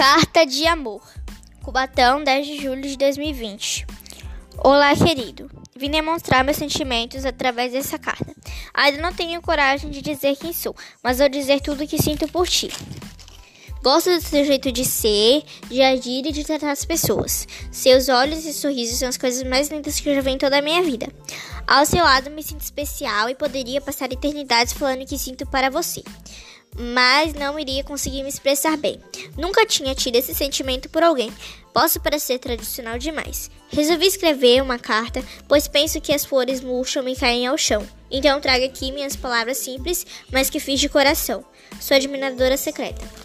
Carta de Amor. Cubatão, 10 de julho de 2020. Olá, querido. Vim demonstrar meus sentimentos através dessa carta. Ainda não tenho coragem de dizer quem sou, mas vou dizer tudo o que sinto por ti. Gosto do seu jeito de ser, de agir e de tratar as pessoas. Seus olhos e sorrisos são as coisas mais lindas que eu já vi em toda a minha vida. Ao seu lado me sinto especial e poderia passar eternidades falando o que sinto para você mas não iria conseguir me expressar bem. Nunca tinha tido esse sentimento por alguém. Posso parecer tradicional demais. Resolvi escrever uma carta, pois penso que as flores murcham e caem ao chão. Então trago aqui minhas palavras simples, mas que fiz de coração. Sua admiradora secreta.